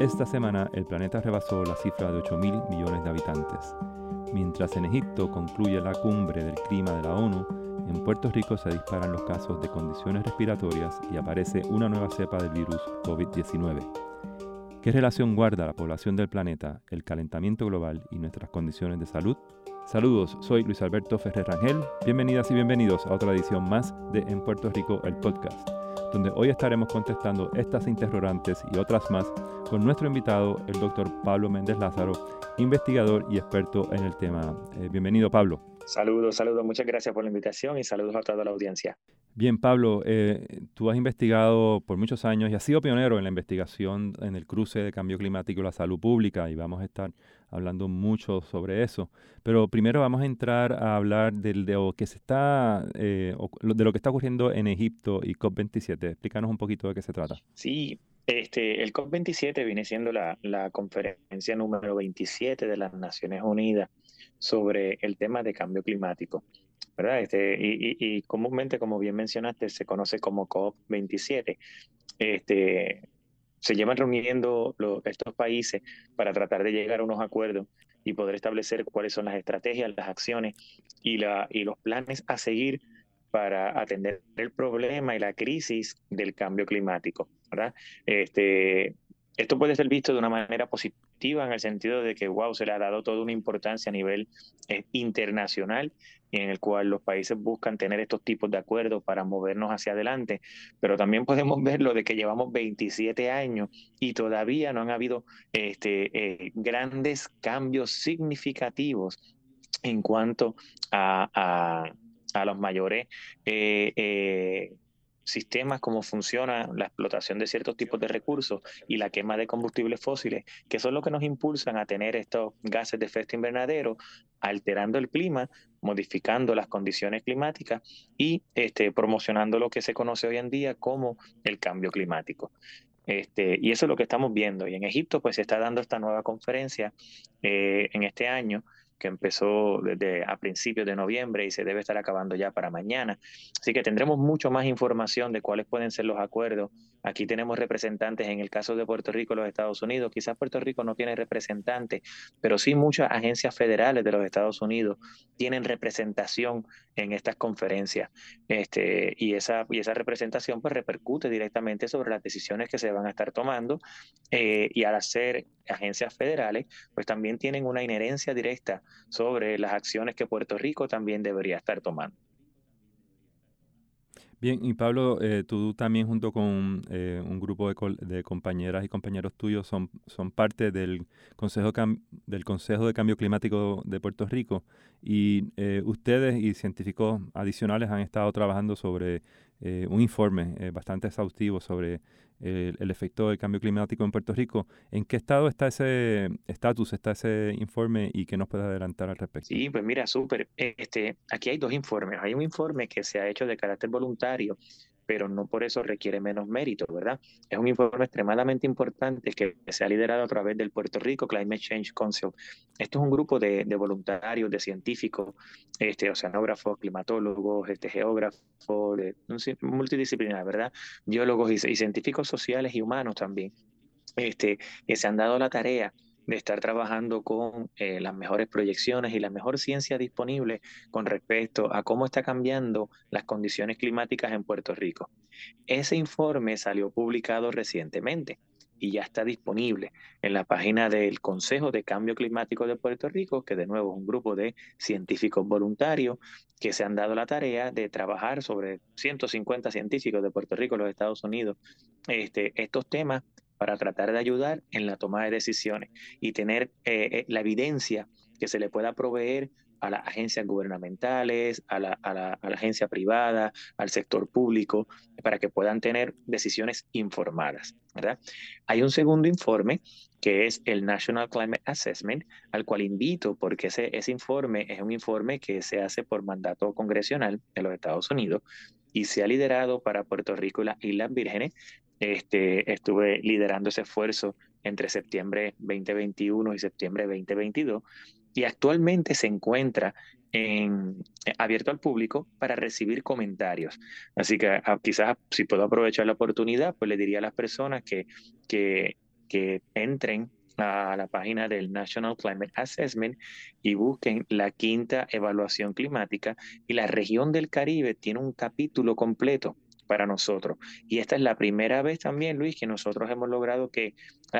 Esta semana el planeta rebasó la cifra de 8 mil millones de habitantes. Mientras en Egipto concluye la cumbre del clima de la ONU, en Puerto Rico se disparan los casos de condiciones respiratorias y aparece una nueva cepa del virus COVID-19. ¿Qué relación guarda la población del planeta, el calentamiento global y nuestras condiciones de salud? Saludos, soy Luis Alberto Ferrer Rangel. Bienvenidas y bienvenidos a otra edición más de En Puerto Rico el podcast, donde hoy estaremos contestando estas interrogantes y otras más con nuestro invitado, el doctor Pablo Méndez Lázaro, investigador y experto en el tema. Eh, bienvenido, Pablo. Saludos, saludos. Muchas gracias por la invitación y saludos a toda la audiencia. Bien, Pablo, eh, tú has investigado por muchos años y has sido pionero en la investigación en el cruce de cambio climático y la salud pública y vamos a estar hablando mucho sobre eso. Pero primero vamos a entrar a hablar del, de, lo que se está, eh, de lo que está ocurriendo en Egipto y COP27. Explícanos un poquito de qué se trata. Sí, este, el COP27 viene siendo la, conferencia número 27 de las Naciones Unidas sobre el tema de cambio climático. ¿verdad? Este, y, comúnmente, como bien mencionaste, se conoce como COP27. Este, se llevan reuniendo estos países para tratar de llegar a unos acuerdos y poder establecer cuáles son las estrategias, las acciones y, la, y los planes a seguir para atender el problema y la crisis del cambio climático. ¿verdad? Este, esto puede ser visto de una manera positiva en el sentido de que, wow, se le ha dado toda una importancia a nivel eh, internacional en el cual los países buscan tener estos tipos de acuerdos para movernos hacia adelante, pero también podemos verlo de que llevamos 27 años y todavía no han habido este, eh, grandes cambios significativos en cuanto a a los mayores eh, eh, sistemas, cómo funciona la explotación de ciertos tipos de recursos y la quema de combustibles fósiles, que son los que nos impulsan a tener estos gases de efecto invernadero, alterando el clima, modificando las condiciones climáticas y este, promocionando lo que se conoce hoy en día como el cambio climático. Este, y eso es lo que estamos viendo. Y en Egipto, pues se está dando esta nueva conferencia eh, en este año que empezó desde a principios de noviembre y se debe estar acabando ya para mañana. Así que tendremos mucho más información de cuáles pueden ser los acuerdos. Aquí tenemos representantes en el caso de Puerto Rico los Estados Unidos. Quizás Puerto Rico no tiene representantes, pero sí muchas agencias federales de los Estados Unidos tienen representación en estas conferencias. Este, y, esa, y esa representación pues repercute directamente sobre las decisiones que se van a estar tomando. Eh, y al ser agencias federales, pues también tienen una inherencia directa sobre las acciones que Puerto Rico también debería estar tomando. Bien, y Pablo, eh, tú también junto con eh, un grupo de, compañeras y compañeros tuyos son, son parte del Consejo, del Consejo de Cambio Climático de Puerto Rico. Y eh, ustedes y científicos adicionales han estado trabajando sobre un informe bastante exhaustivo sobre el, efecto del cambio climático en Puerto Rico. ¿En qué estado está ese estatus, está ese informe y qué nos puede adelantar al respecto? Sí, pues mira, súper. Este, aquí hay dos informes. Hay un informe que se ha hecho de carácter voluntario pero no por eso requiere menos mérito, ¿verdad? Es un informe extremadamente importante que se ha liderado a través del Puerto Rico Climate Change Council. Esto es un grupo de, voluntarios, de científicos, este, oceanógrafos, climatólogos, este, geógrafos, de, multidisciplinar, ¿verdad? Biólogos y, y, científicos sociales y humanos también, este, que se han dado la tarea de estar trabajando con eh, las mejores proyecciones y la mejor ciencia disponible con respecto a cómo está cambiando las condiciones climáticas en Puerto Rico. Ese informe salió publicado recientemente y ya está disponible en la página del Consejo de Cambio Climático de Puerto Rico, que de nuevo es un grupo de científicos voluntarios que se han dado la tarea de trabajar sobre 150 científicos de Puerto Rico, los Estados Unidos, este, estos temas para tratar de ayudar en la toma de decisiones y tener eh, eh, la evidencia que se le pueda proveer a las agencias gubernamentales, a la, agencia privada, al sector público, para que puedan tener decisiones informadas. ¿verdad? Hay un segundo informe que es el National Climate Assessment, al cual invito porque ese, ese informe es un informe que se hace por mandato congresional de los Estados Unidos y se ha liderado para Puerto Rico y las Islas Vírgenes este, estuve liderando ese esfuerzo entre septiembre 2021 y septiembre 2022 y actualmente se encuentra en, eh, abierto al público para recibir comentarios. Así que ah, quizás si puedo aprovechar la oportunidad, pues le diría a las personas que entren a la página del National Climate Assessment y busquen la quinta evaluación climática y la región del Caribe tiene un capítulo completo para nosotros. Y esta es la primera vez también, Luis, que nosotros hemos logrado que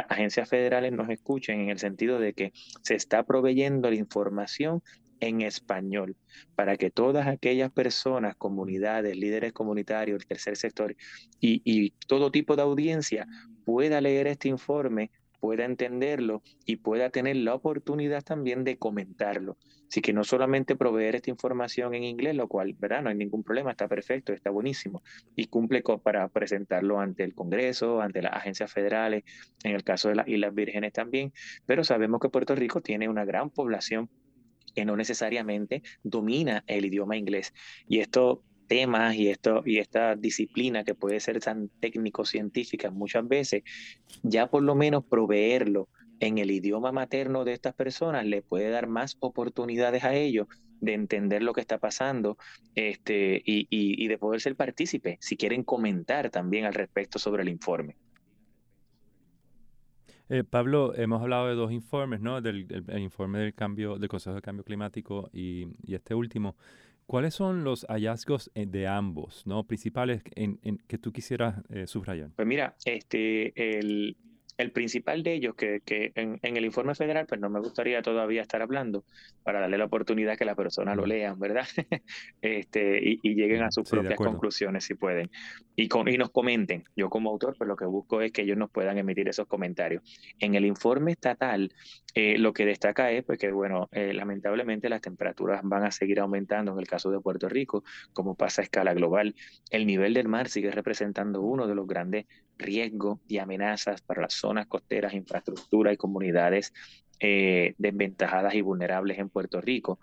agencias federales nos escuchen en el sentido de que se está proveyendo la información en español para que todas aquellas personas, comunidades, líderes comunitarios, el tercer sector y, y todo tipo de audiencia pueda leer este informe pueda entenderlo y pueda tener la oportunidad también de comentarlo. Así que no solamente proveer esta información en inglés, lo cual, ¿verdad? No hay ningún problema, está perfecto, está buenísimo y cumple para presentarlo ante el Congreso, ante las agencias federales, en el caso de las Islas Vírgenes también, pero sabemos que Puerto Rico tiene una gran población que no necesariamente domina el idioma inglés. Y esto temas y, esto, y esta disciplina que puede ser tan técnico-científica muchas veces, ya por lo menos proveerlo en el idioma materno de estas personas le puede dar más oportunidades a ellos de entender lo que está pasando este, y, y, de poder ser partícipe, si quieren comentar también al respecto sobre el informe. Eh, Pablo, hemos hablado de dos informes, ¿no? Del el, informe del cambio, del Consejo de Cambio Climático y, y este último. ¿Cuáles son los hallazgos eh, de ambos, no principales en, que tú quisieras eh, subrayar? Pues mira, este, el, el principal de ellos, que, que en, el informe federal, pues no me gustaría todavía estar hablando para darle la oportunidad que la persona lo lean, ¿verdad? este, y, lleguen a sus propias conclusiones si pueden. Y, con, y nos comenten. Yo como autor, pues lo que busco es que ellos nos puedan emitir esos comentarios. En el informe estatal, eh, lo que destaca es pues, que, bueno, eh, lamentablemente las temperaturas van a seguir aumentando en el caso de Puerto Rico, como pasa a escala global. El nivel del mar sigue representando uno de los grandes riesgos y amenazas para las zonas costeras, infraestructura y comunidades eh, desventajadas y vulnerables en Puerto Rico.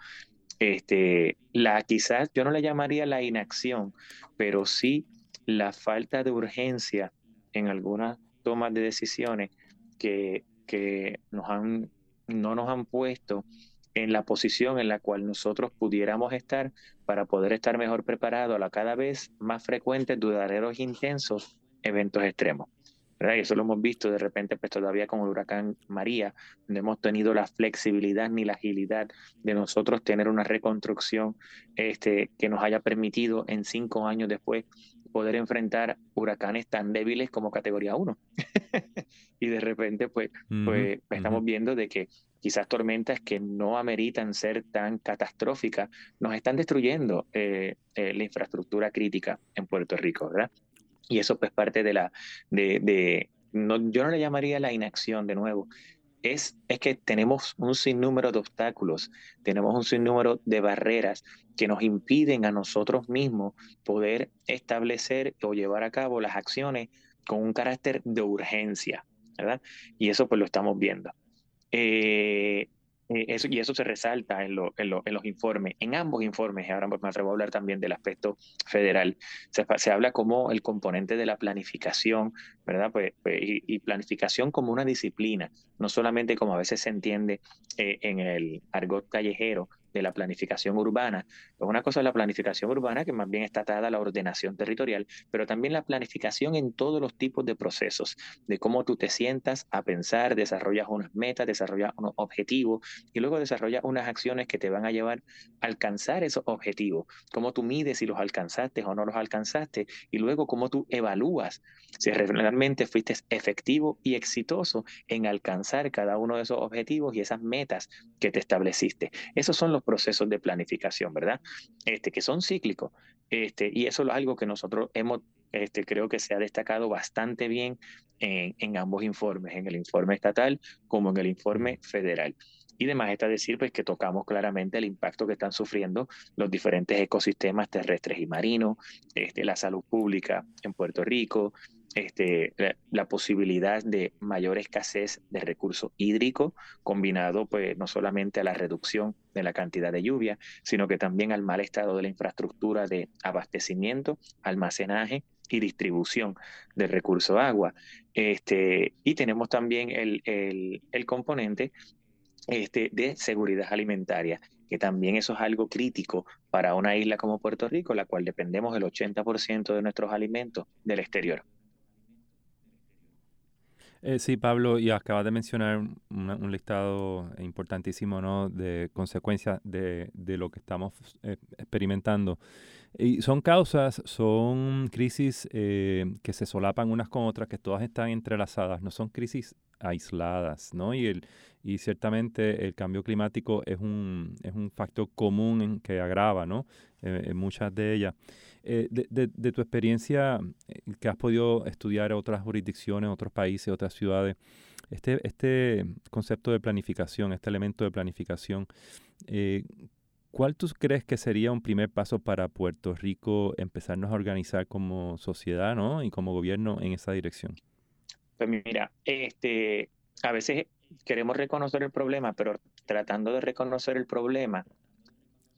Este, la, quizás yo no le llamaría la inacción, pero sí la falta de urgencia en algunas tomas de decisiones que, que nos han, no nos han puesto en la posición en la cual nosotros pudiéramos estar para poder estar mejor preparados a la cada vez más frecuentes, duraderos e intensos eventos extremos. ¿verdad? Y eso lo hemos visto de repente, pues todavía con el huracán María, no hemos tenido la flexibilidad ni la agilidad de nosotros tener una reconstrucción este, que nos haya permitido en cinco años después poder enfrentar huracanes tan débiles como categoría 1. y de repente, pues, pues estamos viendo de que quizás tormentas que no ameritan ser tan catastróficas nos están destruyendo eh, eh, la infraestructura crítica en Puerto Rico, ¿verdad? Y eso pues parte de la, de, no, yo no le llamaría la inacción de nuevo, es, es que tenemos un sinnúmero de obstáculos, tenemos un sinnúmero de barreras que nos impiden a nosotros mismos poder establecer o llevar a cabo las acciones con un carácter de urgencia, ¿verdad? Y eso pues lo estamos viendo. Eh, eh, eso, y eso se resalta en, los informes, en ambos informes, ahora me atrevo a hablar también del aspecto federal, se, se habla como el componente de la planificación, ¿verdad? Pues, pues y, planificación como una disciplina, no solamente como a veces se entiende eh, en el argot callejero, de la planificación urbana. Una cosa es la planificación urbana, que más bien está atada a la ordenación territorial, pero también la planificación en todos los tipos de procesos, de cómo tú te sientas a pensar, desarrollas unas metas, desarrollas unos objetivos y luego desarrollas unas acciones que te van a llevar a alcanzar esos objetivos, cómo tú mides si los alcanzaste o no los alcanzaste y luego cómo tú evalúas si realmente fuiste efectivo y exitoso en alcanzar cada uno de esos objetivos y esas metas que te estableciste. Esos son los procesos de planificación, ¿verdad? Este, que son cíclicos. Este, y eso es algo que nosotros hemos, este, creo que se ha destacado bastante bien en, en ambos informes, en el informe estatal como en el informe federal. Y demás está decir pues, que tocamos claramente el impacto que están sufriendo los diferentes ecosistemas terrestres y marinos, este, la salud pública en Puerto Rico, este, la, posibilidad de mayor escasez de recursos hídricos, combinado pues no solamente a la reducción de la cantidad de lluvia, sino que también al mal estado de la infraestructura de abastecimiento, almacenaje y distribución del recurso agua. Este, y tenemos también el, el, el componente este, de seguridad alimentaria, que también eso es algo crítico para una isla como Puerto Rico, la cual dependemos del 80% de nuestros alimentos del exterior. Eh, sí, Pablo, y acabas de mencionar un listado importantísimo ¿no? de consecuencias de, de lo que estamos eh, experimentando. Y son causas, son crisis eh, que se solapan unas con otras, que todas están entrelazadas, no son crisis aisladas, ¿no? Y, el, y ciertamente el cambio climático es un, es un factor común en que agrava, ¿no? en muchas de ellas. Eh, de, tu experiencia eh, que has podido estudiar otras jurisdicciones, otros países, otras ciudades, este, este concepto de planificación, este elemento de planificación, eh, ¿cuál tú crees que sería un primer paso para Puerto Rico empezarnos a organizar como sociedad ¿no? y como gobierno en esa dirección? Pues mira, este, a veces queremos reconocer el problema, pero tratando de reconocer el problema,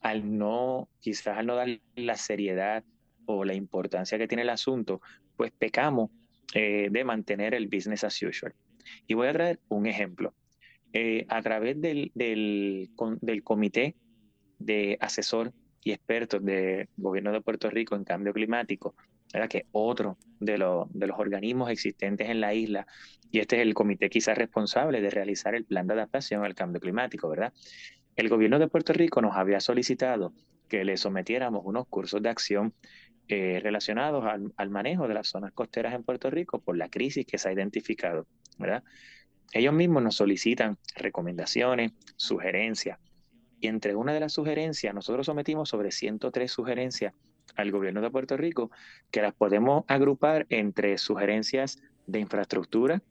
al no, quizás al no dar la seriedad o la importancia que tiene el asunto, pues pecamos eh, de mantener el business as usual. Y voy a traer un ejemplo. Eh, a través del, del, del, comité de asesor y expertos del gobierno de Puerto Rico en cambio climático, ¿verdad? que otro de, los de los organismos existentes en la isla, y este es el comité quizás responsable de realizar el plan de adaptación al cambio climático, ¿verdad? El gobierno de Puerto Rico nos había solicitado que le sometiéramos unos cursos de acción eh, relacionados al, manejo de las zonas costeras en Puerto Rico por la crisis que se ha identificado, ¿verdad? Ellos mismos nos solicitan recomendaciones, sugerencias, y entre una de las sugerencias, nosotros sometimos sobre 103 sugerencias al gobierno de Puerto Rico, que las podemos agrupar entre sugerencias de infraestructura,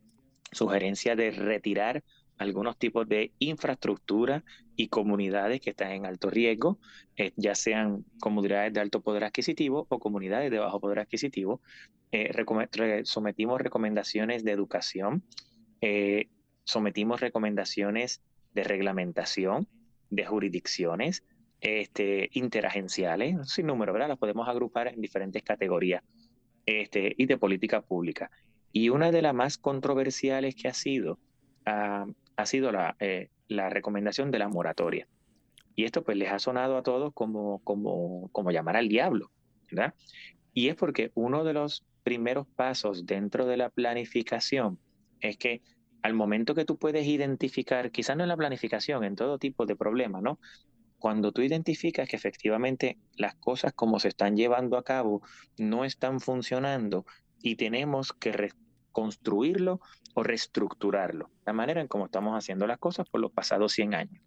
sugerencias de retirar algunos tipos de infraestructura y comunidades que están en alto riesgo, eh, ya sean comunidades de alto poder adquisitivo o comunidades de bajo poder adquisitivo. Eh, sometimos recomendaciones de educación, eh, sometimos recomendaciones de reglamentación, de jurisdicciones, este, interagenciales, sin número, ¿verdad? Las podemos agrupar en diferentes categorías este, y de política pública. Y una de las más controversiales que ha sido ah, ha sido la, eh, la recomendación de la moratoria. Y esto pues les ha sonado a todos como, como, como llamar al diablo, ¿verdad? Y es porque uno de los primeros pasos dentro de la planificación es que al momento que tú puedes identificar, quizás no en la planificación, en todo tipo de problemas, ¿no? Cuando tú identificas que efectivamente las cosas como se están llevando a cabo no están funcionando y tenemos que construirlo o reestructurarlo, la manera en cómo estamos haciendo las cosas por los pasados 100 años.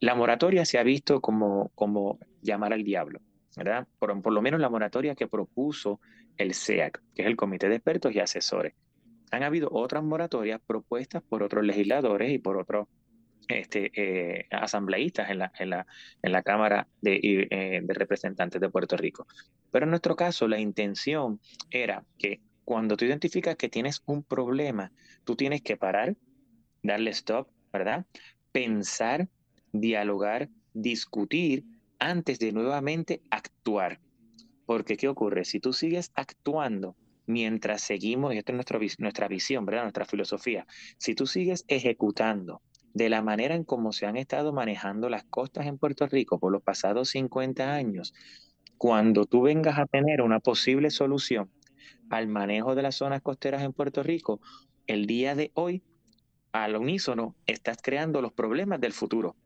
La moratoria se ha visto como, como llamar al diablo, ¿verdad? Por, por lo menos la moratoria que propuso el SEAC, que es el Comité de Expertos y Asesores. Han habido otras moratorias propuestas por otros legisladores y por otros este, eh, asambleístas en la, en, la, en la Cámara de, eh, de Representantes de Puerto Rico. Pero en nuestro caso, la intención era que cuando tú identificas que tienes un problema, tú tienes que parar, darle stop, ¿verdad? Pensar, dialogar, discutir antes de nuevamente actuar. Porque, ¿qué ocurre? Si tú sigues actuando mientras seguimos, y esta es nuestra, nuestra visión, ¿verdad? Nuestra filosofía, si tú sigues ejecutando de la manera en cómo se han estado manejando las costas en Puerto Rico por los pasados 50 años, cuando tú vengas a tener una posible solución al manejo de las zonas costeras en Puerto Rico, el día de hoy, al unísono, estás creando los problemas del futuro,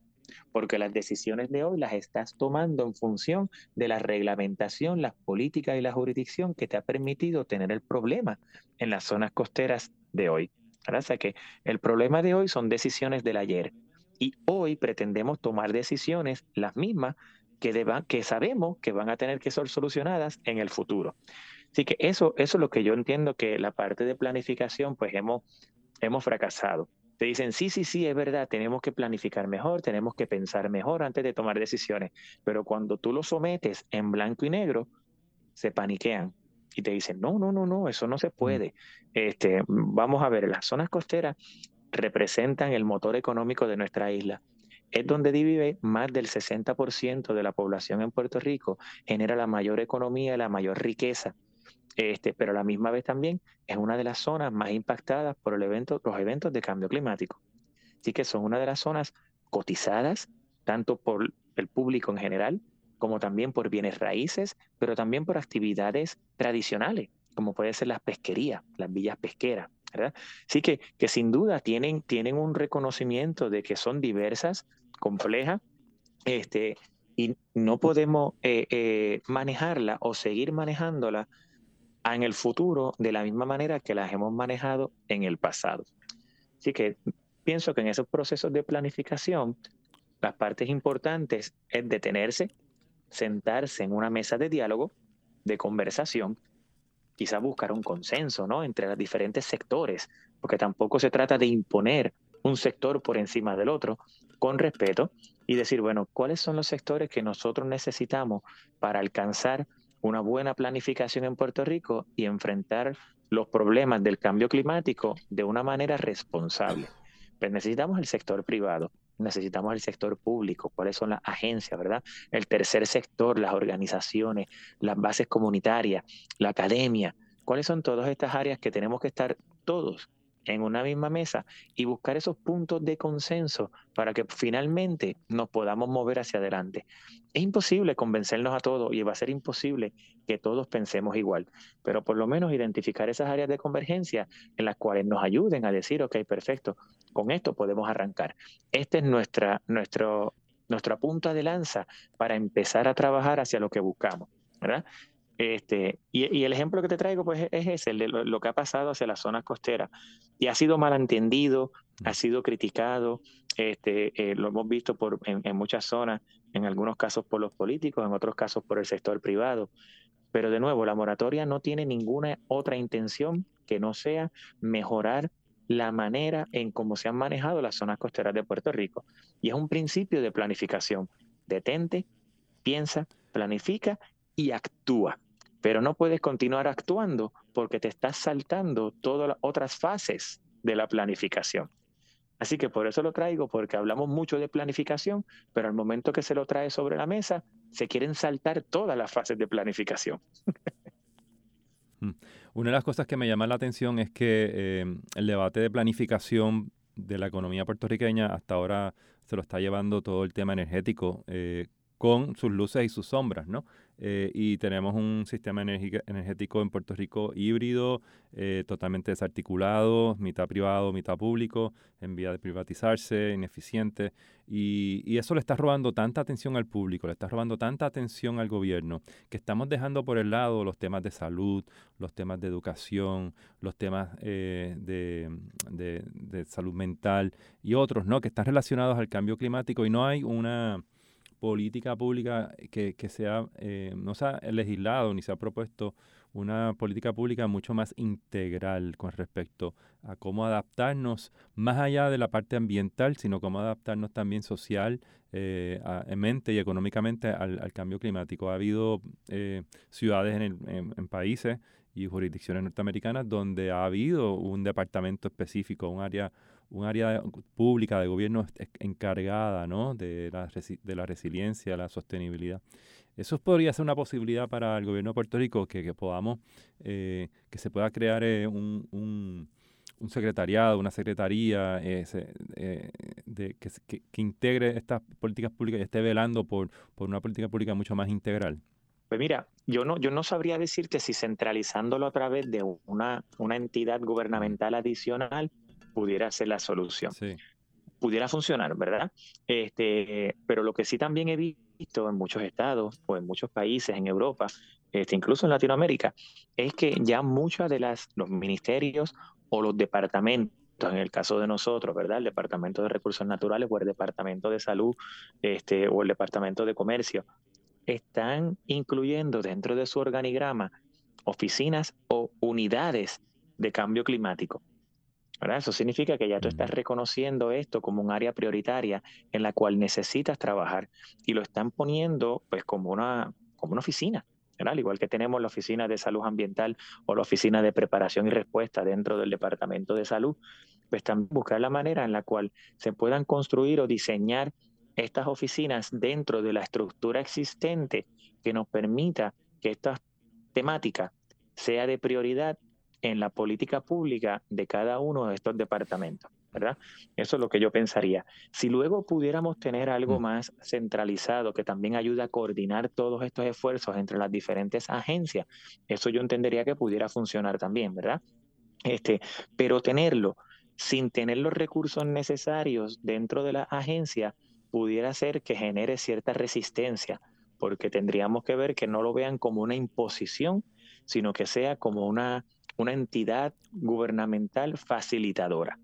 porque las decisiones de hoy las estás tomando en función de la reglamentación, las políticas y la jurisdicción que te ha permitido tener el problema en las zonas costeras de hoy. O sea que el problema de hoy son decisiones del ayer y hoy pretendemos tomar decisiones las mismas que, deban, que sabemos que van a tener que ser solucionadas en el futuro. Así que eso, eso es lo que yo entiendo que la parte de planificación, pues hemos, hemos fracasado. Te dicen, sí, sí, sí, es verdad, tenemos que planificar mejor, tenemos que pensar mejor antes de tomar decisiones. Pero cuando tú lo sometes en blanco y negro, se paniquean y te dicen, no, no, no, no, eso no se mm. puede. Este, vamos a ver, las zonas costeras representan el motor económico de nuestra isla. Es donde vive más del 60% de la población en Puerto Rico, genera la mayor economía, la mayor riqueza este, pero a la misma vez también es una de las zonas más impactadas por el evento, los eventos de cambio climático. Así que son una de las zonas cotizadas, tanto por el público en general, como también por bienes raíces, pero también por actividades tradicionales, como puede ser las pesquerías, las villas pesqueras, ¿verdad? Así que, que sin duda tienen, tienen un reconocimiento de que son diversas, complejas, este, y no podemos eh, eh, manejarla o seguir manejándola en el futuro de la misma manera que las hemos manejado en el pasado. Así que pienso que en esos procesos de planificación, las partes importantes es detenerse, sentarse en una mesa de diálogo, de conversación, quizá buscar un consenso ¿no? entre los diferentes sectores, porque tampoco se trata de imponer un sector por encima del otro, con respeto, y decir, bueno, ¿cuáles son los sectores que nosotros necesitamos para alcanzar una buena planificación en Puerto Rico y enfrentar los problemas del cambio climático de una manera responsable? Pues necesitamos el sector privado, necesitamos el sector público, cuáles son las agencias, ¿verdad? El tercer sector, las organizaciones, las bases comunitarias, la academia, cuáles son todas estas áreas que tenemos que estar todos en una misma mesa y buscar esos puntos de consenso para que finalmente nos podamos mover hacia adelante. Es imposible convencernos a todos y va a ser imposible que todos pensemos igual, pero por lo menos identificar esas áreas de convergencia en las cuales nos ayuden a decir, ok, perfecto, con esto podemos arrancar. Esta es nuestra, nuestro, nuestra punta de lanza para empezar a trabajar hacia lo que buscamos. ¿verdad? Este, y, el ejemplo que te traigo pues es ese, de lo, que ha pasado hacia las zonas costeras. Y ha sido malentendido, ha sido criticado, este, eh, lo hemos visto por, en, muchas zonas, en algunos casos por los políticos, en otros casos por el sector privado. Pero de nuevo, la moratoria no tiene ninguna otra intención que no sea mejorar la manera en cómo se han manejado las zonas costeras de Puerto Rico. Y es un principio de planificación. Detente, piensa, planifica y actúa pero no puedes continuar actuando porque te estás saltando todas las otras fases de la planificación. Así que por eso lo traigo, porque hablamos mucho de planificación, pero al momento que se lo trae sobre la mesa, se quieren saltar todas las fases de planificación. Mm. Una de las cosas que me llama la atención es que eh, el debate de planificación de la economía puertorriqueña hasta ahora se lo está llevando todo el tema energético eh, con sus luces y sus sombras, ¿no? Eh, y tenemos un sistema energético en Puerto Rico híbrido, eh, totalmente desarticulado, mitad privado, mitad público, en vía de privatizarse, ineficiente. Y, y, eso le está robando tanta atención al público, le está robando tanta atención al gobierno, que estamos dejando por el lado los temas de salud, los temas de educación, los temas eh, de, de, de salud mental y otros, ¿no? Que están relacionados al cambio climático y no hay una política pública que, que sea, eh, no se ha legislado ni se ha propuesto una política pública mucho más integral con respecto a cómo adaptarnos más allá de la parte ambiental, sino cómo adaptarnos también social, eh, y económicamente al, cambio climático. Ha habido eh, ciudades en, en, países y jurisdicciones norteamericanas donde ha habido un departamento específico, un área un área pública de gobierno encargada ¿no? de, la, de la resiliencia, la sostenibilidad. Eso podría ser una posibilidad para el gobierno de Puerto Rico, que, podamos, eh, que se pueda crear eh, un, un, secretariado, una secretaría eh, de, que, que, integre estas políticas públicas y esté velando por, por una política pública mucho más integral. Pues mira, yo no, yo no sabría decirte si centralizándolo a través de una, una entidad gubernamental adicional pudiera ser la solución. Pudiera funcionar, ¿verdad? Este, pero lo que sí también he visto en muchos estados o en muchos países en Europa, este, incluso en Latinoamérica, es que ya muchos de las, los ministerios o los departamentos, en el caso de nosotros, ¿verdad? El Departamento de Recursos Naturales o el Departamento de Salud este, o el Departamento de Comercio, están incluyendo dentro de su organigrama oficinas o unidades de cambio climático. Eso significa que ya tú estás reconociendo esto como un área prioritaria en la cual necesitas trabajar y lo están poniendo pues como una, como una oficina. Al igual que tenemos la oficina de salud ambiental o la oficina de preparación y respuesta dentro del departamento de salud, pues también buscar la manera en la cual se puedan construir o diseñar estas oficinas dentro de la estructura existente que nos permita que esta temática sea de prioridad en la política pública de cada uno de estos departamentos. ¿verdad? Eso es lo que yo pensaría. Si luego pudiéramos tener algo mm. más centralizado que también ayude a coordinar todos estos esfuerzos entre las diferentes agencias, eso yo entendería que pudiera funcionar también, ¿verdad? Este, pero tenerlo sin tener los recursos necesarios dentro de la agencia pudiera ser que genere cierta resistencia, porque tendríamos que ver que no lo vean como una imposición, sino que sea como una, una entidad gubernamental facilitadora.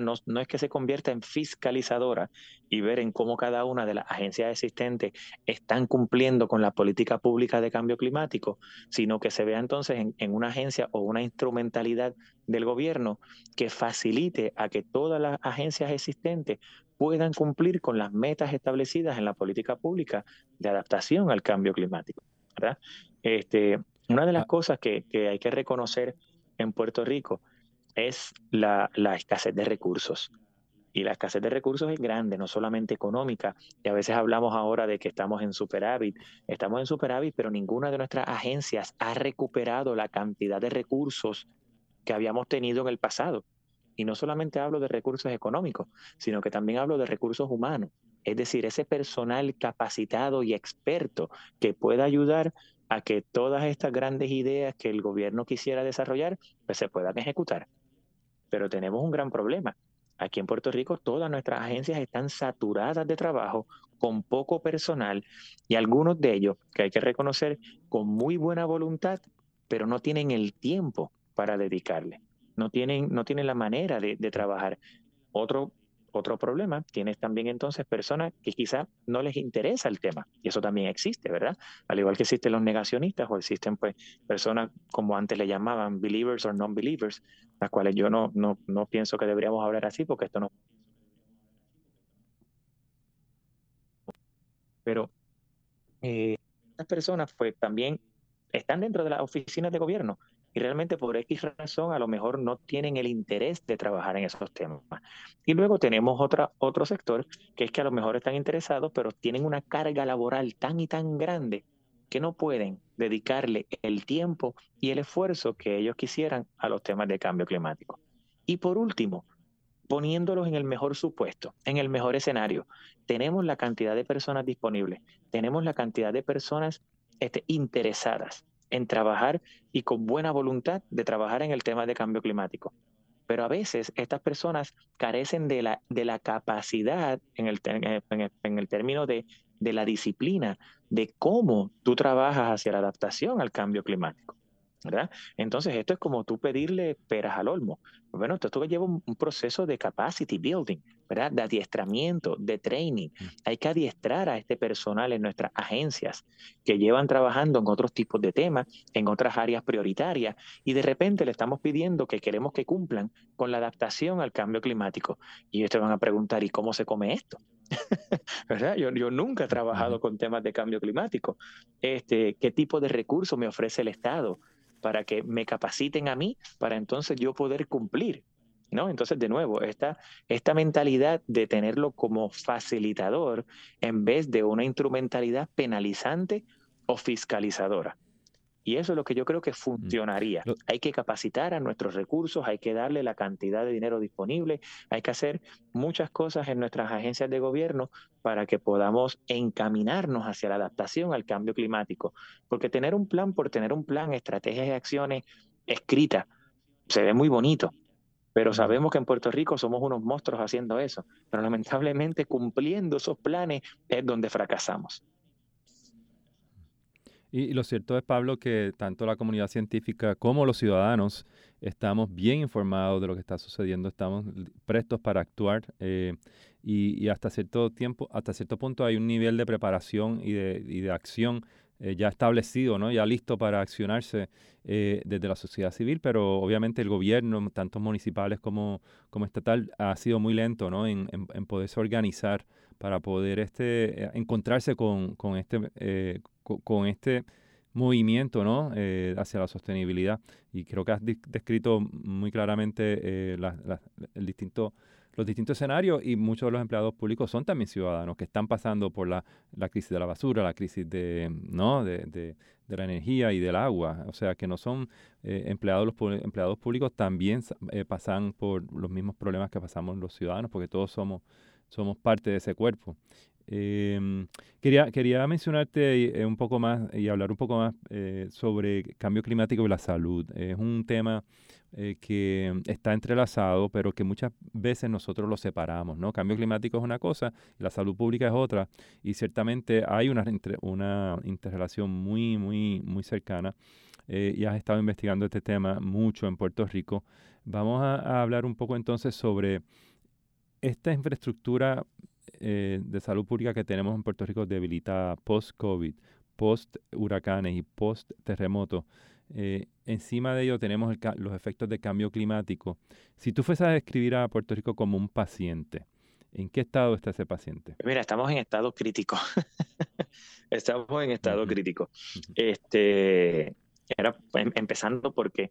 No, no, es que se convierta en fiscalizadora y ver en cómo cada una de las agencias existentes están cumpliendo con la política pública de cambio climático, sino que se vea entonces en, en una agencia o una instrumentalidad del gobierno que facilite a que todas las agencias existentes puedan cumplir con las metas establecidas en la política pública de adaptación al cambio climático. ¿verdad? Este, una de las ah. cosas que, que hay que reconocer en Puerto Rico es la, escasez de recursos. Y la escasez de recursos es grande, no solamente económica. Y a veces hablamos ahora de que estamos en superávit. Estamos en superávit, pero ninguna de nuestras agencias ha recuperado la cantidad de recursos que habíamos tenido en el pasado. Y no solamente hablo de recursos económicos, sino que también hablo de recursos humanos. Es decir, ese personal capacitado y experto que pueda ayudar a que todas estas grandes ideas que el gobierno quisiera desarrollar pues se puedan ejecutar. Pero tenemos un gran problema. Aquí en Puerto Rico todas nuestras agencias están saturadas de trabajo, con poco personal y algunos de ellos, que hay que reconocer, con muy buena voluntad, pero no tienen el tiempo para dedicarle. No tienen, no tienen la manera de, de trabajar. Otro otro problema, tienes también entonces personas que quizá no les interesa el tema, y eso también existe, ¿verdad? Al igual que existen los negacionistas o existen pues personas como antes le llamaban believers o non-believers, las cuales yo no, no, no pienso que deberíamos hablar así porque esto no... Pero eh, estas personas pues también están dentro de las oficinas de gobierno y realmente por X razón a lo mejor no tienen el interés de trabajar en esos temas. Y luego tenemos otra, otro sector que es que a lo mejor están interesados, pero tienen una carga laboral tan y tan grande que no pueden dedicarle el tiempo y el esfuerzo que ellos quisieran a los temas de cambio climático. Y por último, poniéndolos en el mejor supuesto, en el mejor escenario, tenemos la cantidad de personas disponibles, tenemos la cantidad de personas este, interesadas en trabajar y con buena voluntad de trabajar en el tema de cambio climático. Pero a veces estas personas carecen de la, de la capacidad, en el, en el, término de, de la disciplina, de cómo tú trabajas hacia la adaptación al cambio climático. ¿verdad? Entonces, esto es como tú pedirle peras al olmo. Bueno, esto lleva un, proceso de capacity building, ¿verdad? De adiestramiento, de training. Hay que adiestrar a este personal en nuestras agencias que llevan trabajando en otros tipos de temas, en otras áreas prioritarias, y de repente le estamos pidiendo que queremos que cumplan con la adaptación al cambio climático. Y ellos te van a preguntar, ¿y cómo se come esto? ¿verdad? Yo, yo, nunca he trabajado con temas de cambio climático. Este, ¿Qué tipo de recursos me ofrece el Estado? para que me capaciten a mí, para entonces yo poder cumplir. ¿No? Entonces, de nuevo, esta, esta mentalidad de tenerlo como facilitador en vez de una instrumentalidad penalizante o fiscalizadora. Y eso es lo que yo creo que mm. funcionaría. Hay que capacitar a nuestros recursos, hay que darle la cantidad de dinero disponible, hay que hacer muchas cosas en nuestras agencias de gobierno para que podamos encaminarnos hacia la adaptación al cambio climático. Porque tener un plan por tener un plan, estrategias y acciones escritas, se ve muy bonito, pero sabemos que en Puerto Rico somos unos monstruos haciendo eso. Pero lamentablemente cumpliendo esos planes es donde fracasamos. Y, lo cierto es, Pablo, que tanto la comunidad científica como los ciudadanos estamos bien informados de lo que está sucediendo, estamos prestos para actuar eh, y, hasta cierto tiempo, hasta cierto punto hay un nivel de preparación y de, y de acción eh, ya establecido, ¿no? ya listo para accionarse eh, desde la sociedad civil, pero obviamente el gobierno, tanto municipales como, como estatal, ha sido muy lento ¿no? en, en, poderse organizar para poder este, encontrarse con, con este con, este movimiento ¿no? Eh, hacia la sostenibilidad. Y creo que has descrito muy claramente eh, el distinto, los distintos escenarios y muchos de los empleados públicos son también ciudadanos que están pasando por la, crisis de la basura, la crisis de, ¿no? de, la energía y del agua. O sea, que no son eh, empleados, los empleados públicos también pasan por los mismos problemas que pasamos los ciudadanos porque todos somos, somos parte de ese cuerpo. Em, quería, quería mencionarte un poco más y hablar un poco más sobre cambio climático y la salud. Es un tema eh, que está entrelazado, pero que muchas veces nosotros lo separamos, ¿no? Cambio climático es una cosa, la salud pública es otra, y ciertamente hay una, una interrelación muy, muy, muy cercana. Eh, y has estado investigando este tema mucho en Puerto Rico. Vamos a, hablar un poco entonces sobre esta infraestructura eh, de salud pública que tenemos en Puerto Rico debilitada post-COVID, post-huracanes y post-terremotos. Eh, encima de ello tenemos los efectos de cambio climático. Si tú fueses a describir a Puerto Rico como un paciente, ¿en qué estado está ese paciente? Mira, estamos en estado crítico. estamos en estado crítico. Este, era em, empezando porque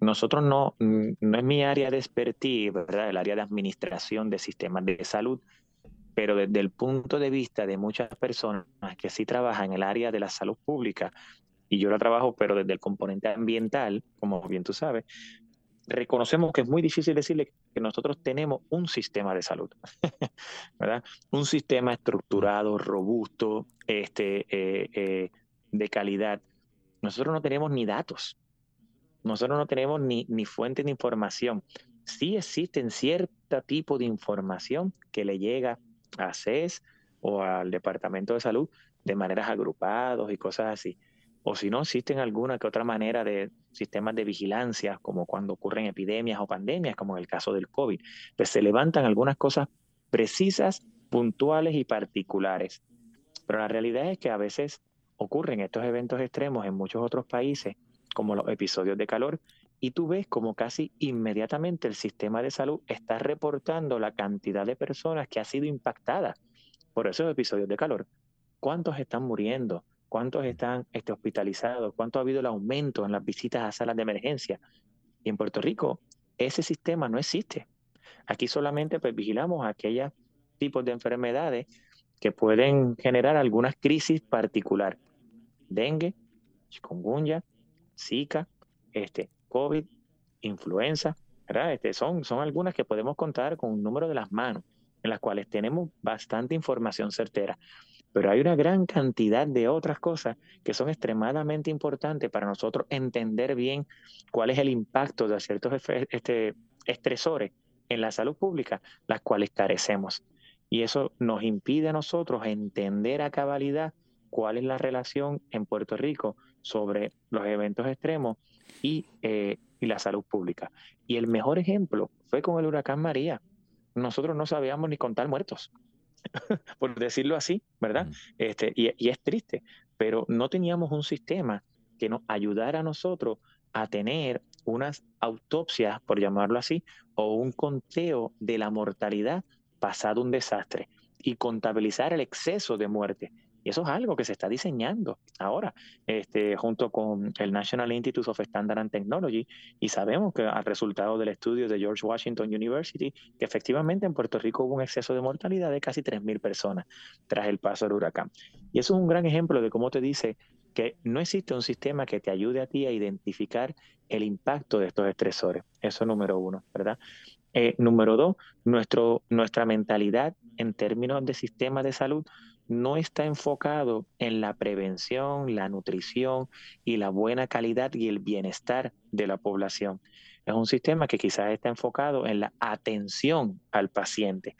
nosotros no, no es mi área de expertise, ¿verdad? El área de administración de sistemas de salud, pero desde el punto de vista de muchas personas que sí trabajan en el área de la salud pública, y yo la trabajo, pero desde el componente ambiental, como bien tú sabes, reconocemos que es muy difícil decirle que nosotros tenemos un sistema de salud, ¿verdad? Un sistema estructurado, robusto, este, eh, eh, de calidad. Nosotros no tenemos ni datos, nosotros no tenemos ni, ni fuentes de información. Sí existen cierto tipo de información que le llega a CES o al Departamento de Salud de maneras agrupados y cosas así o si no existen alguna que otra manera de sistemas de vigilancia, como cuando ocurren epidemias o pandemias, como en el caso del COVID, pues se levantan algunas cosas precisas, puntuales y particulares. Pero la realidad es que a veces ocurren estos eventos extremos en muchos otros países, como los episodios de calor, y tú ves como casi inmediatamente el sistema de salud está reportando la cantidad de personas que ha sido impactada por esos episodios de calor. ¿Cuántos están muriendo? cuántos están este, hospitalizados, cuánto ha habido el aumento en las visitas a salas de emergencia. Y en Puerto Rico ese sistema no existe. Aquí solamente pues, vigilamos aquellos tipos de enfermedades que pueden generar algunas crisis particular. Dengue, chikungunya, Zika, este, COVID, influenza, ¿verdad? Este, son, son algunas que podemos contar con un número de las manos, en las cuales tenemos bastante información certera. Pero hay una gran cantidad de otras cosas que son extremadamente importantes para nosotros entender bien cuál es el impacto de ciertos este, estresores en la salud pública, las cuales carecemos. Y eso nos impide a nosotros entender a cabalidad cuál es la relación en Puerto Rico sobre los eventos extremos y, eh, y la salud pública. Y el mejor ejemplo fue con el huracán María. Nosotros no sabíamos ni contar muertos. por decirlo así, ¿verdad? Este, y, es triste, pero no teníamos un sistema que nos ayudara a nosotros a tener unas autopsias, por llamarlo así, o un conteo de la mortalidad pasado un desastre y contabilizar el exceso de muerte. Y eso es algo que se está diseñando ahora, este, junto con el National Institute of Standard and Technology, y sabemos que al resultado del estudio de George Washington University, que efectivamente en Puerto Rico hubo un exceso de mortalidad de casi 3.000 personas tras el paso del huracán. Y eso es un gran ejemplo de cómo te dice que no existe un sistema que te ayude a ti a identificar el impacto de estos estresores. Eso es número uno, ¿verdad? Eh, número dos, nuestro, nuestra mentalidad en términos de sistema de salud no está enfocado en la prevención, la nutrición y la buena calidad y el bienestar de la población. Es un sistema que quizás está enfocado en la atención al paciente.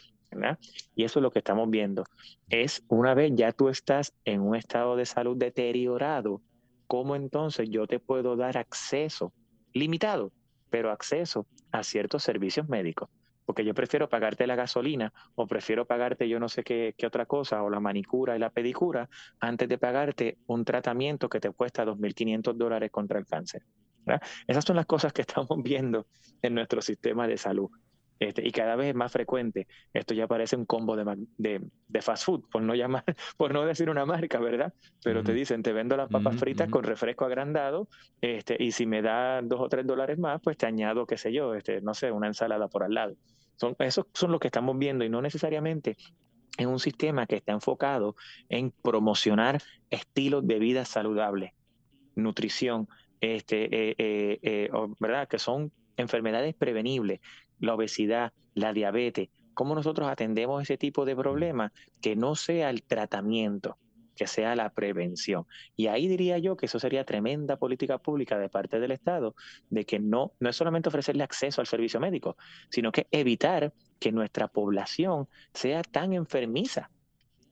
Y eso es lo que estamos viendo. Es una vez ya tú estás en un estado de salud deteriorado, ¿cómo entonces yo te puedo dar acceso, limitado, pero acceso a ciertos servicios médicos? Porque yo prefiero pagarte la gasolina o prefiero pagarte yo no sé qué, otra cosa o la manicura y la pedicura antes de pagarte un tratamiento que te cuesta 2.500 dólares contra el cáncer. Esas son las cosas que estamos viendo en nuestro sistema de salud. Este, y cada vez es más frecuente. Esto ya parece un combo de, de, fast food, por no llamar, por no decir una marca, ¿verdad? Pero te dicen, te vendo las papas fritas con refresco agrandado, este, y si me da dos o tres dólares más, pues te añado, qué sé yo, este, no sé, una ensalada por al lado. Son, esos son los que estamos viendo y no necesariamente en un sistema que está enfocado en promocionar estilos de vida saludables, nutrición, este, eh, eh, eh, ¿verdad? Que son enfermedades prevenibles la obesidad, la diabetes, cómo nosotros atendemos ese tipo de problemas que no sea el tratamiento, que sea la prevención. Y ahí diría yo que eso sería tremenda política pública de parte del Estado, de que no, no es solamente ofrecerle acceso al servicio médico, sino que evitar que nuestra población sea tan enfermiza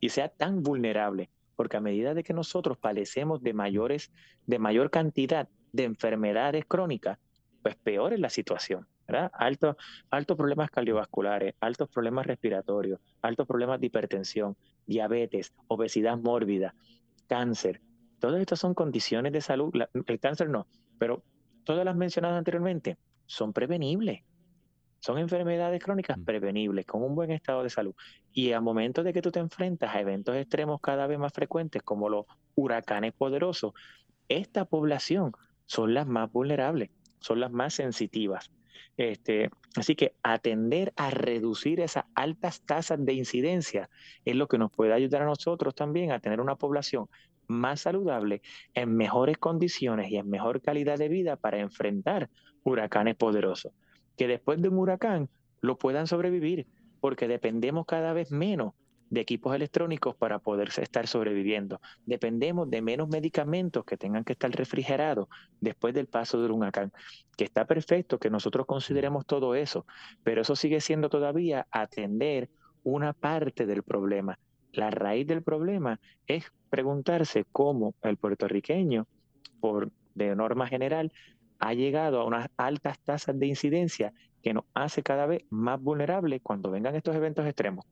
y sea tan vulnerable, porque a medida de que nosotros padecemos de mayores, de mayor cantidad de enfermedades crónicas, pues peor es la situación. altos problemas cardiovasculares, altos problemas respiratorios, altos problemas de hipertensión, diabetes, obesidad mórbida, cáncer. Todas estas son condiciones de salud. el cáncer no, pero todas las mencionadas anteriormente son prevenibles. Son enfermedades crónicas mm. prevenibles con un buen estado de salud. Y a momentos de que tú te enfrentas a eventos extremos cada vez más frecuentes, como los huracanes poderosos, esta población son las más vulnerables, son las más sensitivas. Este, así que atender a reducir esas altas tasas de incidencia es lo que nos puede ayudar a nosotros también a tener una población más saludable, en mejores condiciones y en mejor calidad de vida para enfrentar huracanes poderosos. Que después de un huracán lo puedan sobrevivir, porque dependemos cada vez menos de equipos electrónicos para poder estar sobreviviendo. Dependemos de menos medicamentos que tengan que estar refrigerados después del paso del huracán, que está perfecto que nosotros consideremos todo eso, pero eso sigue siendo todavía atender una parte del problema. La raíz del problema es preguntarse cómo el puertorriqueño, por de norma general, ha llegado a unas altas tasas de incidencia que nos hace cada vez más vulnerables cuando vengan estos eventos extremos.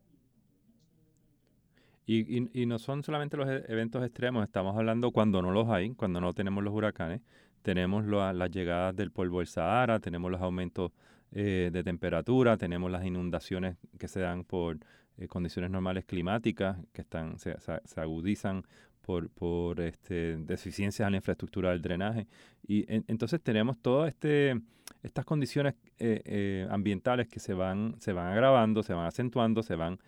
Y, no son solamente los e, eventos extremos, estamos hablando cuando no los hay, cuando no tenemos los huracanes, tenemos las llegadas del polvo del Sahara, tenemos los aumentos eh, de temperatura, tenemos las inundaciones que se dan por eh, condiciones normales climáticas que están se, agudizan por, por este, deficiencias en la infraestructura del drenaje. Y entonces tenemos todas este, estas condiciones eh, ambientales que se van, se van agravando, se van acentuando, se van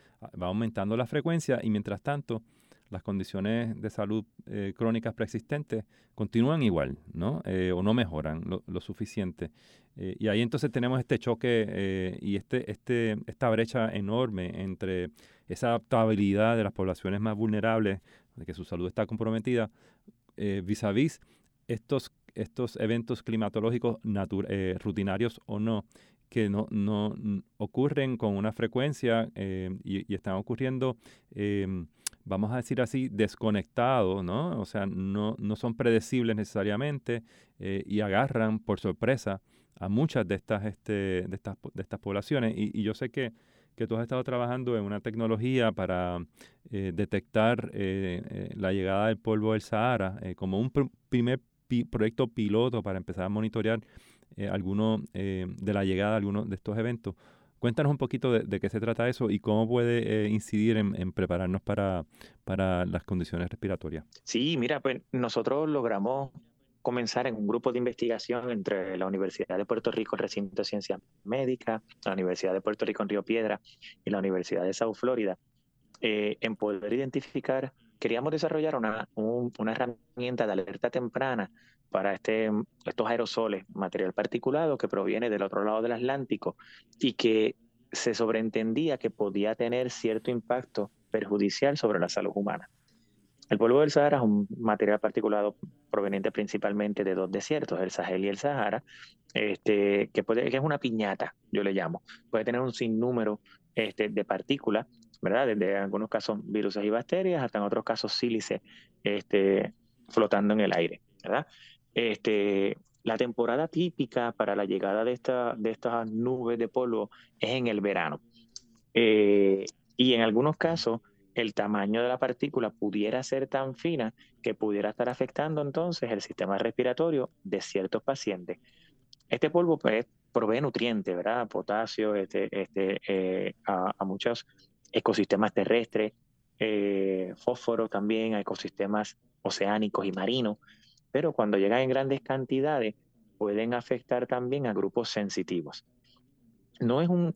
va aumentando la frecuencia y mientras tanto las condiciones de salud eh, crónicas preexistentes continúan igual, ¿no? Eh, o no mejoran lo, suficiente. Eh, y ahí entonces tenemos este choque y este, este, esta brecha enorme entre esa adaptabilidad de las poblaciones más vulnerables, de que su salud está comprometida, vis a vis estos, estos eventos climatológicos rutinarios o no, que no, no ocurren con una frecuencia eh, y, están ocurriendo, em, vamos a decir así, desconectados, ¿no? O sea, no, no son predecibles necesariamente eh, y agarran por sorpresa a muchas de estas, este, de estas, de estas poblaciones. Y, yo sé que, que, tú has estado trabajando en una tecnología para eh, detectar la llegada del polvo del Sahara como un primer proyecto piloto para empezar a monitorear eh, alguno eh, de la llegada de algunos de estos eventos. Cuéntanos un poquito de, qué se trata eso y cómo puede eh, incidir en, prepararnos para, para las condiciones respiratorias. Sí, mira, pues nosotros logramos comenzar en un grupo de investigación entre la Universidad de Puerto Rico, el Recinto de Ciencias Médicas, la Universidad de Puerto Rico en Río Piedra y la Universidad de South Florida, en poder identificar, queríamos desarrollar una, una herramienta de alerta temprana para este, estos aerosoles, material particulado que proviene del otro lado del Atlántico y que se sobreentendía que podía tener cierto impacto perjudicial sobre la salud humana. El polvo del Sahara es un material particulado proveniente principalmente de dos desiertos, el Sahel y el Sahara, este, que, puede, es una piñata, yo le llamo. Puede tener un sinnúmero este, de partículas, ¿verdad? Desde algunos casos virus y bacterias, hasta en otros casos sílice este, flotando en el aire. Este, la temporada típica para la llegada de, esta, de estas nubes de polvo es en el verano. Eh, y en algunos casos, el tamaño de la partícula pudiera ser tan fina que pudiera estar afectando entonces el sistema respiratorio de ciertos pacientes. Este polvo pues, provee nutrientes, ¿verdad? Potasio este, eh, a, muchos ecosistemas terrestres, eh, fósforo también a ecosistemas oceánicos y marinos pero cuando llegan en grandes cantidades pueden afectar también a grupos sensitivos. No es un,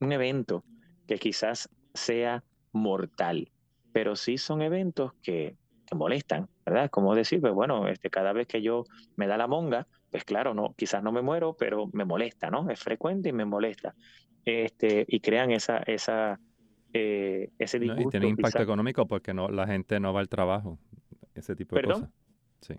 evento que quizás sea mortal, pero sí son eventos que, molestan, ¿verdad? Como decir, pues bueno, este, cada vez que yo me da la monga, pues claro, no, quizás no me muero, pero me molesta, ¿no? Es frecuente y me molesta. Este, y crean esa, esa, eh, ese disgusto. y tiene impacto económico porque no, la gente no va al trabajo, ese tipo de cosas. Sí.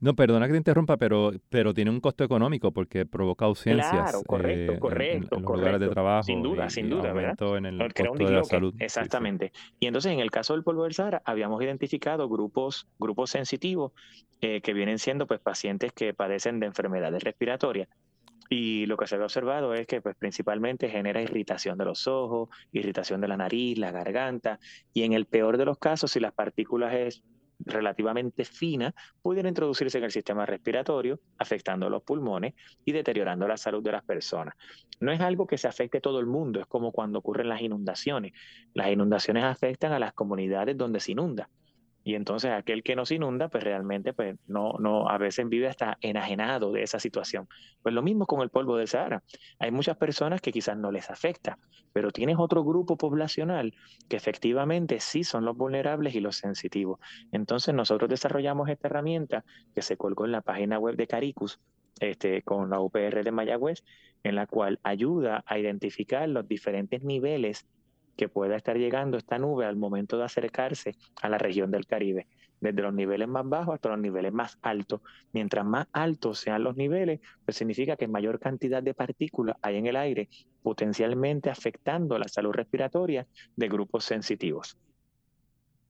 No, perdona que te interrumpa, pero, pero tiene un costo económico porque provoca ausencias claro, correcto, eh, correcto, en, los lugares de trabajo. Sin duda, sin duda, ¿verdad? En el costo de la salud. Exactamente. Y entonces, en el caso del polvo del Sahara, habíamos identificado grupos, grupos sensitivos eh, que vienen siendo pues pacientes que padecen de enfermedades respiratorias. Y lo que se ha observado es que pues, principalmente genera irritación de los ojos, irritación de la nariz, la garganta, y en el peor de los casos, si las partículas es relativamente fina pudieran introducirse en el sistema respiratorio, afectando los pulmones y deteriorando la salud de las personas. No es algo que se afecte a todo el mundo, es como cuando ocurren las inundaciones. Las inundaciones afectan a las comunidades donde se inunda. Y entonces aquel que nos inunda, pues realmente pues no, no, a veces vive hasta enajenado de esa situación. Pues lo mismo con el polvo del Sahara. Hay muchas personas que quizás no les afecta, pero tienes otro grupo poblacional que efectivamente sí son los vulnerables y los sensitivos. Entonces nosotros desarrollamos esta herramienta que se colgó en la página web de Caricus, este, con la UPR de Mayagüez, en la cual ayuda a identificar los diferentes niveles que pueda estar llegando esta nube al momento de acercarse a la región del Caribe, desde los niveles más bajos hasta los niveles más altos. Mientras más altos sean los niveles, pues significa que mayor cantidad de partículas hay en el aire, potencialmente afectando la salud respiratoria de grupos sensitivos.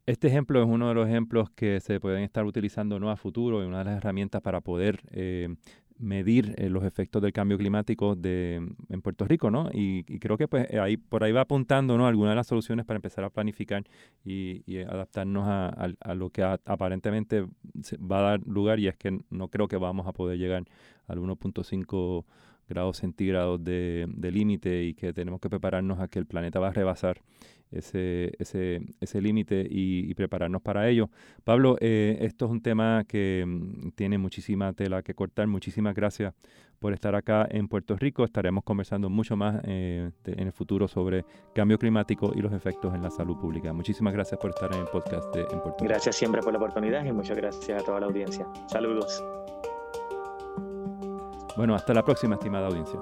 Este ejemplo es uno de los ejemplos que se pueden estar utilizando ¿no? a futuro y una de las herramientas para poder eh, medir eh, los efectos del cambio climático de, en Puerto Rico, ¿no? Y, creo que pues ahí por ahí va apuntando, ¿no? Algunas de las soluciones para empezar a planificar y, adaptarnos a, lo que aparentemente va a dar lugar y es que no creo que vamos a poder llegar al 1.5 grados centígrados de, límite y que tenemos que prepararnos a que el planeta va a rebasar ese, ese, ese límite y, prepararnos para ello. Pablo, eh, esto es un tema que mm, tiene muchísima tela que cortar. Muchísimas gracias por estar acá en Puerto Rico. Estaremos conversando mucho más eh, en el futuro sobre cambio climático y los efectos en la salud pública. Muchísimas gracias por estar en el podcast de, en Puerto Rico. Gracias siempre por la oportunidad y muchas gracias a toda la audiencia. Saludos. Bueno, hasta la próxima, estimada audiencia.